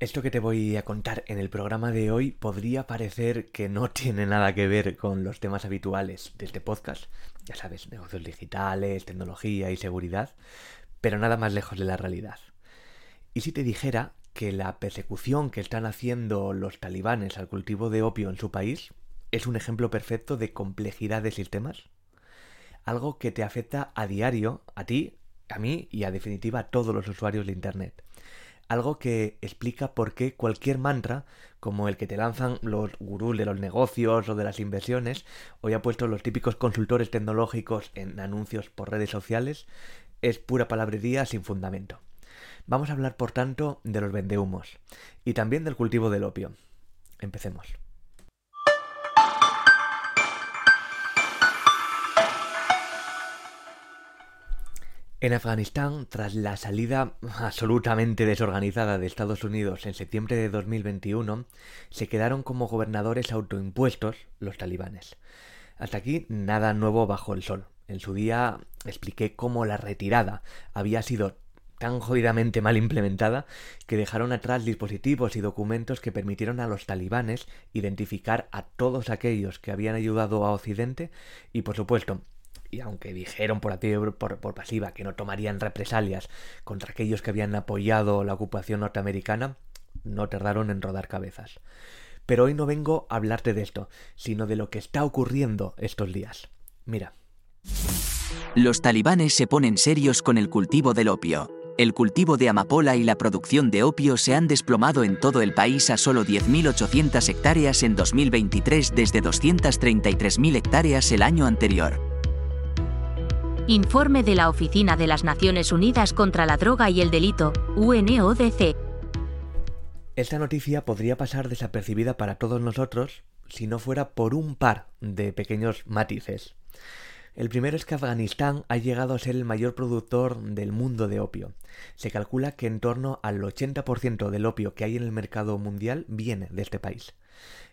Esto que te voy a contar en el programa de hoy podría parecer que no tiene nada que ver con los temas habituales de este podcast, ya sabes, negocios digitales, tecnología y seguridad, pero nada más lejos de la realidad. ¿Y si te dijera que la persecución que están haciendo los talibanes al cultivo de opio en su país es un ejemplo perfecto de complejidad de sistemas? Algo que te afecta a diario, a ti, a mí y a definitiva a todos los usuarios de Internet algo que explica por qué cualquier mantra, como el que te lanzan los gurús de los negocios o de las inversiones, hoy ha puesto los típicos consultores tecnológicos en anuncios por redes sociales, es pura palabrería sin fundamento. Vamos a hablar, por tanto, de los vendehumos y también del cultivo del opio. Empecemos. En Afganistán, tras la salida absolutamente desorganizada de Estados Unidos en septiembre de 2021, se quedaron como gobernadores autoimpuestos los talibanes. Hasta aquí nada nuevo bajo el sol. En su día expliqué cómo la retirada había sido tan jodidamente mal implementada que dejaron atrás dispositivos y documentos que permitieron a los talibanes identificar a todos aquellos que habían ayudado a Occidente y por supuesto y aunque dijeron por activa por, por pasiva que no tomarían represalias contra aquellos que habían apoyado la ocupación norteamericana, no tardaron en rodar cabezas. Pero hoy no vengo a hablarte de esto, sino de lo que está ocurriendo estos días. Mira. Los talibanes se ponen serios con el cultivo del opio. El cultivo de amapola y la producción de opio se han desplomado en todo el país a solo 10.800 hectáreas en 2023 desde 233.000 hectáreas el año anterior. Informe de la Oficina de las Naciones Unidas contra la Droga y el Delito, UNODC. Esta noticia podría pasar desapercibida para todos nosotros si no fuera por un par de pequeños matices. El primero es que Afganistán ha llegado a ser el mayor productor del mundo de opio. Se calcula que en torno al 80% del opio que hay en el mercado mundial viene de este país.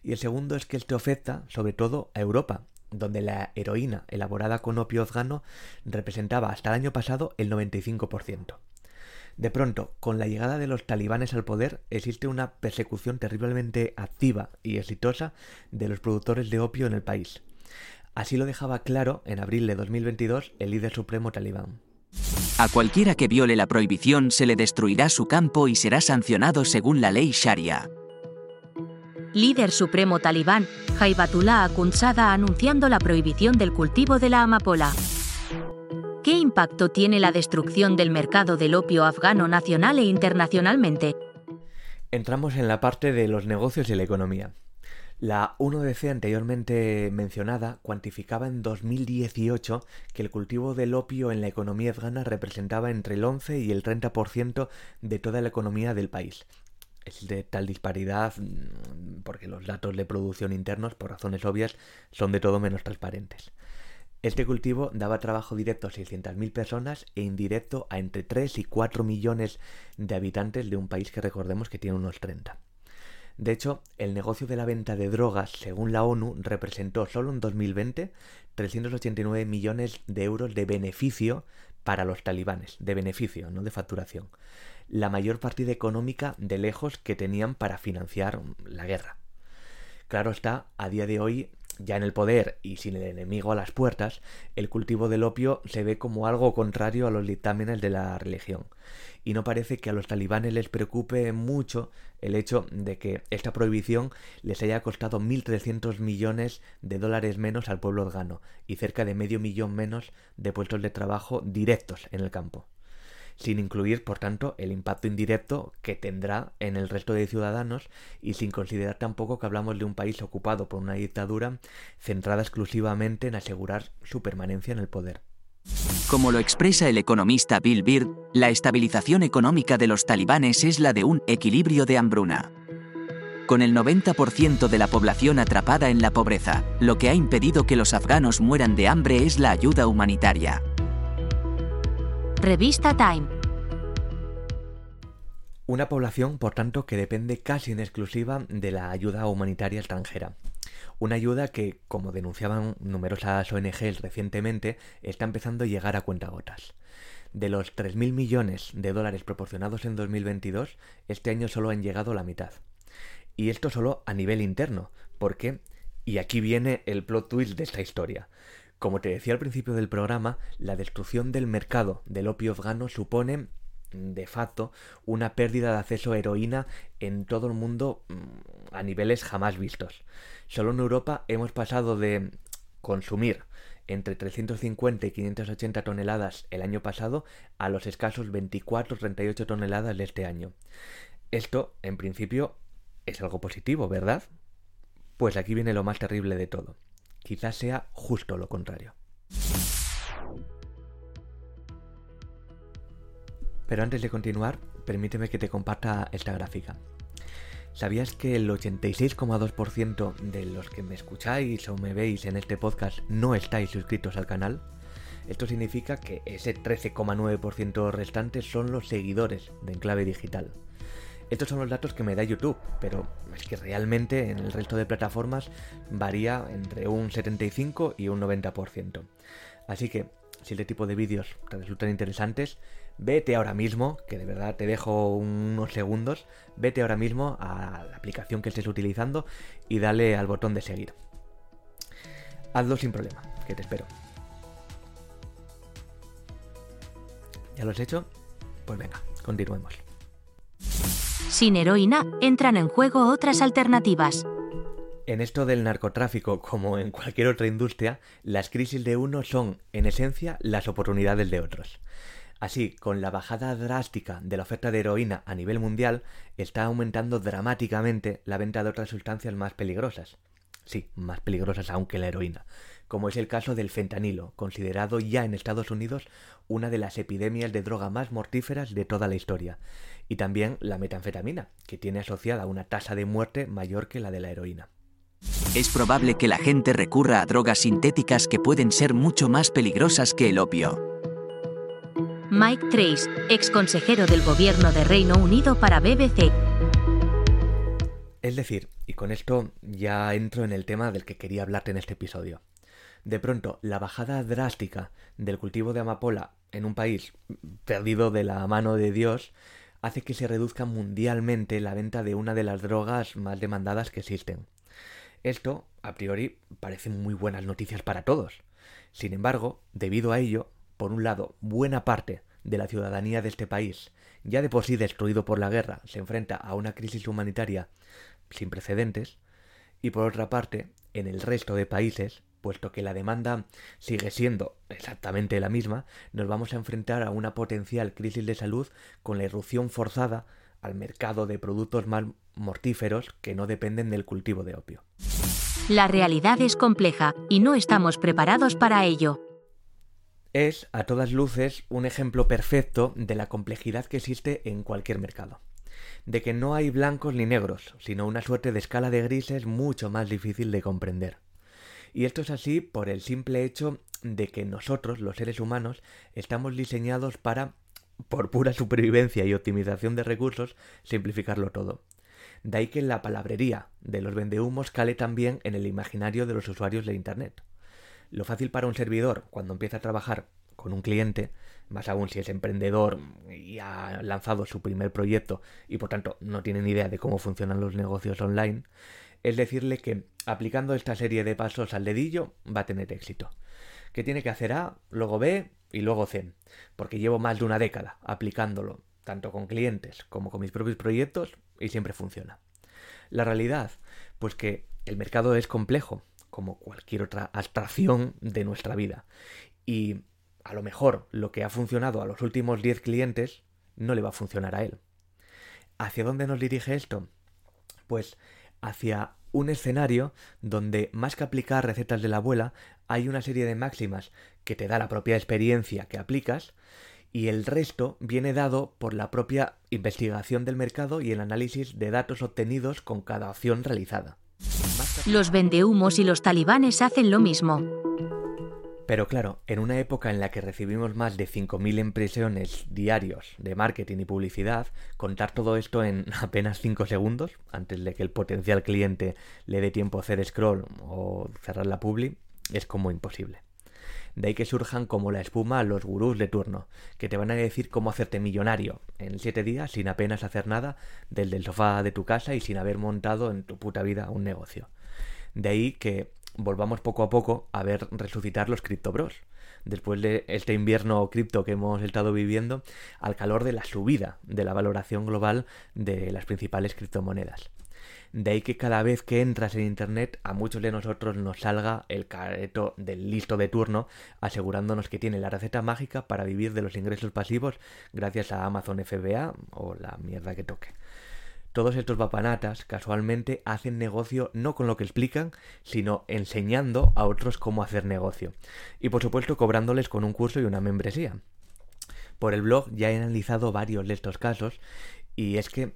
Y el segundo es que esto afecta sobre todo a Europa, donde la heroína elaborada con opio afgano representaba hasta el año pasado el 95%. De pronto, con la llegada de los talibanes al poder, existe una persecución terriblemente activa y exitosa de los productores de opio en el país. Así lo dejaba claro en abril de 2022 el líder supremo talibán. A cualquiera que viole la prohibición se le destruirá su campo y será sancionado según la ley Sharia líder supremo talibán, Jaibatullah Akhundzada anunciando la prohibición del cultivo de la amapola. ¿Qué impacto tiene la destrucción del mercado del opio afgano nacional e internacionalmente? Entramos en la parte de los negocios y la economía. La 1DC anteriormente mencionada cuantificaba en 2018 que el cultivo del opio en la economía afgana representaba entre el 11 y el 30% de toda la economía del país, es de tal disparidad mm, porque los datos de producción internos, por razones obvias, son de todo menos transparentes. Este cultivo daba trabajo directo a 600.000 personas e indirecto a entre 3 y 4 millones de habitantes de un país que recordemos que tiene unos 30. De hecho, el negocio de la venta de drogas, según la ONU, representó solo en 2020 389 millones de euros de beneficio para los talibanes, de beneficio, no de facturación la mayor partida económica de lejos que tenían para financiar la guerra. Claro está, a día de hoy, ya en el poder y sin el enemigo a las puertas, el cultivo del opio se ve como algo contrario a los dictámenes de la religión. Y no parece que a los talibanes les preocupe mucho el hecho de que esta prohibición les haya costado 1.300 millones de dólares menos al pueblo afgano y cerca de medio millón menos de puestos de trabajo directos en el campo sin incluir, por tanto, el impacto indirecto que tendrá en el resto de ciudadanos y sin considerar tampoco que hablamos de un país ocupado por una dictadura centrada exclusivamente en asegurar su permanencia en el poder. Como lo expresa el economista Bill Beard, la estabilización económica de los talibanes es la de un equilibrio de hambruna. Con el 90% de la población atrapada en la pobreza, lo que ha impedido que los afganos mueran de hambre es la ayuda humanitaria. Revista Time. Una población, por tanto, que depende casi en exclusiva de la ayuda humanitaria extranjera. Una ayuda que, como denunciaban numerosas ONGs recientemente, está empezando a llegar a cuentagotas. De los 3.000 millones de dólares proporcionados en 2022, este año solo han llegado la mitad. Y esto solo a nivel interno, porque, y aquí viene el plot twist de esta historia, como te decía al principio del programa, la destrucción del mercado del opio afgano supone de facto una pérdida de acceso a heroína en todo el mundo mm, a niveles jamás vistos. Solo en Europa hemos pasado de consumir entre 350 y 580 toneladas el año pasado a los escasos 24-38 toneladas de este año. Esto, en principio, es algo positivo, ¿verdad? Pues aquí viene lo más terrible de todo. Quizás sea justo lo contrario. Pero antes de continuar, permíteme que te comparta esta gráfica. ¿Sabías que el 86,2% de los que me escucháis o me veis en este podcast no estáis suscritos al canal? Esto significa que ese 13,9% restante son los seguidores de Enclave Digital. Estos son los datos que me da YouTube, pero es que realmente en el resto de plataformas varía entre un 75 y un 90%. Así que, si este tipo de vídeos te resultan interesantes, vete ahora mismo, que de verdad te dejo unos segundos, vete ahora mismo a la aplicación que estés utilizando y dale al botón de seguir. Hazlo sin problema, que te espero. ¿Ya lo has hecho? Pues venga, continuemos. Sin heroína, entran en juego otras alternativas. En esto del narcotráfico, como en cualquier otra industria, las crisis de unos son, en esencia, las oportunidades de otros. Así, con la bajada drástica de la oferta de heroína a nivel mundial, está aumentando dramáticamente la venta de otras sustancias más peligrosas. Sí, más peligrosas aún que la heroína, como es el caso del fentanilo, considerado ya en Estados Unidos una de las epidemias de droga más mortíferas de toda la historia, y también la metanfetamina, que tiene asociada una tasa de muerte mayor que la de la heroína. Es probable que la gente recurra a drogas sintéticas que pueden ser mucho más peligrosas que el opio. Mike Trace, ex consejero del gobierno de Reino Unido para BBC. Es decir, y con esto ya entro en el tema del que quería hablarte en este episodio. De pronto, la bajada drástica del cultivo de amapola en un país perdido de la mano de Dios hace que se reduzca mundialmente la venta de una de las drogas más demandadas que existen. Esto, a priori, parecen muy buenas noticias para todos. Sin embargo, debido a ello, por un lado, buena parte de la ciudadanía de este país, ya de por sí destruido por la guerra, se enfrenta a una crisis humanitaria sin precedentes, y por otra parte, en el resto de países, puesto que la demanda sigue siendo exactamente la misma, nos vamos a enfrentar a una potencial crisis de salud con la irrupción forzada al mercado de productos más mortíferos que no dependen del cultivo de opio. La realidad es compleja y no estamos preparados para ello es, a todas luces, un ejemplo perfecto de la complejidad que existe en cualquier mercado. De que no hay blancos ni negros, sino una suerte de escala de grises mucho más difícil de comprender. Y esto es así por el simple hecho de que nosotros, los seres humanos, estamos diseñados para, por pura supervivencia y optimización de recursos, simplificarlo todo. De ahí que la palabrería de los vendehumos cale también en el imaginario de los usuarios de Internet. Lo fácil para un servidor cuando empieza a trabajar con un cliente, más aún si es emprendedor y ha lanzado su primer proyecto y por tanto no tiene ni idea de cómo funcionan los negocios online, es decirle que aplicando esta serie de pasos al dedillo va a tener éxito. Que tiene que hacer A, luego B y luego C, porque llevo más de una década aplicándolo, tanto con clientes como con mis propios proyectos, y siempre funciona. La realidad, pues que el mercado es complejo como cualquier otra abstracción de nuestra vida. Y a lo mejor lo que ha funcionado a los últimos 10 clientes no le va a funcionar a él. ¿Hacia dónde nos dirige esto? Pues hacia un escenario donde más que aplicar recetas de la abuela, hay una serie de máximas que te da la propia experiencia que aplicas y el resto viene dado por la propia investigación del mercado y el análisis de datos obtenidos con cada acción realizada. Los vendehumos y los talibanes hacen lo mismo. Pero claro, en una época en la que recibimos más de 5.000 impresiones diarios de marketing y publicidad, contar todo esto en apenas 5 segundos, antes de que el potencial cliente le dé tiempo a hacer scroll o cerrar la publi, es como imposible. De ahí que surjan como la espuma los gurús de turno, que te van a decir cómo hacerte millonario en siete días sin apenas hacer nada desde el sofá de tu casa y sin haber montado en tu puta vida un negocio. De ahí que volvamos poco a poco a ver resucitar los criptobros. Después de este invierno cripto que hemos estado viviendo, al calor de la subida de la valoración global de las principales criptomonedas. De ahí que cada vez que entras en internet a muchos de nosotros nos salga el careto del listo de turno asegurándonos que tiene la receta mágica para vivir de los ingresos pasivos gracias a Amazon FBA o la mierda que toque. Todos estos papanatas casualmente hacen negocio no con lo que explican, sino enseñando a otros cómo hacer negocio. Y por supuesto cobrándoles con un curso y una membresía. Por el blog ya he analizado varios de estos casos y es que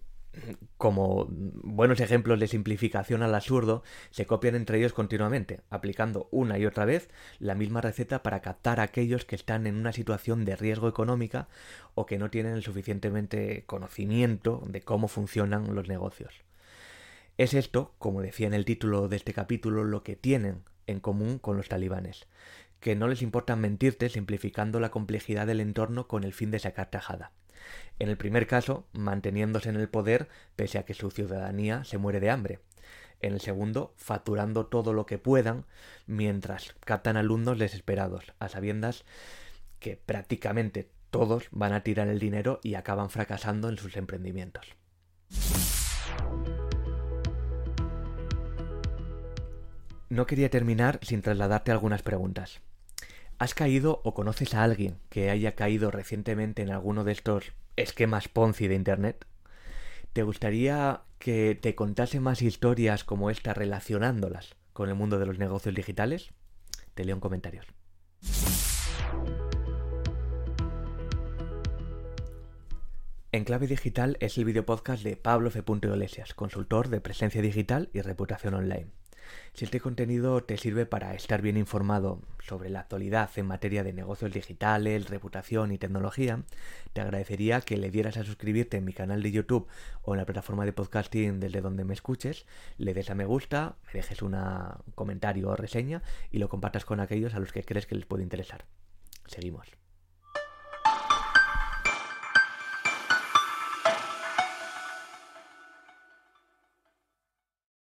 como buenos ejemplos de simplificación al absurdo, se copian entre ellos continuamente, aplicando una y otra vez la misma receta para captar a aquellos que están en una situación de riesgo económica o que no tienen el suficientemente conocimiento de cómo funcionan los negocios. Es esto, como decía en el título de este capítulo, lo que tienen en común con los talibanes, que no les importa mentirte simplificando la complejidad del entorno con el fin de sacar tajada. En el primer caso, manteniéndose en el poder pese a que su ciudadanía se muere de hambre. En el segundo, facturando todo lo que puedan mientras captan alumnos desesperados, a sabiendas que prácticamente todos van a tirar el dinero y acaban fracasando en sus emprendimientos. No quería terminar sin trasladarte algunas preguntas. ¿Has caído o conoces a alguien que haya caído recientemente en alguno de estos esquemas Ponzi de Internet? ¿Te gustaría que te contase más historias como esta relacionándolas con el mundo de los negocios digitales? Te leo en comentarios. En Clave Digital es el video podcast de Pablo F. Iglesias, consultor de presencia digital y reputación online. Si este contenido te sirve para estar bien informado sobre la actualidad en materia de negocios digitales, reputación y tecnología, te agradecería que le dieras a suscribirte en mi canal de YouTube o en la plataforma de podcasting desde donde me escuches, le des a me gusta, me dejes un comentario o reseña y lo compartas con aquellos a los que crees que les puede interesar. Seguimos.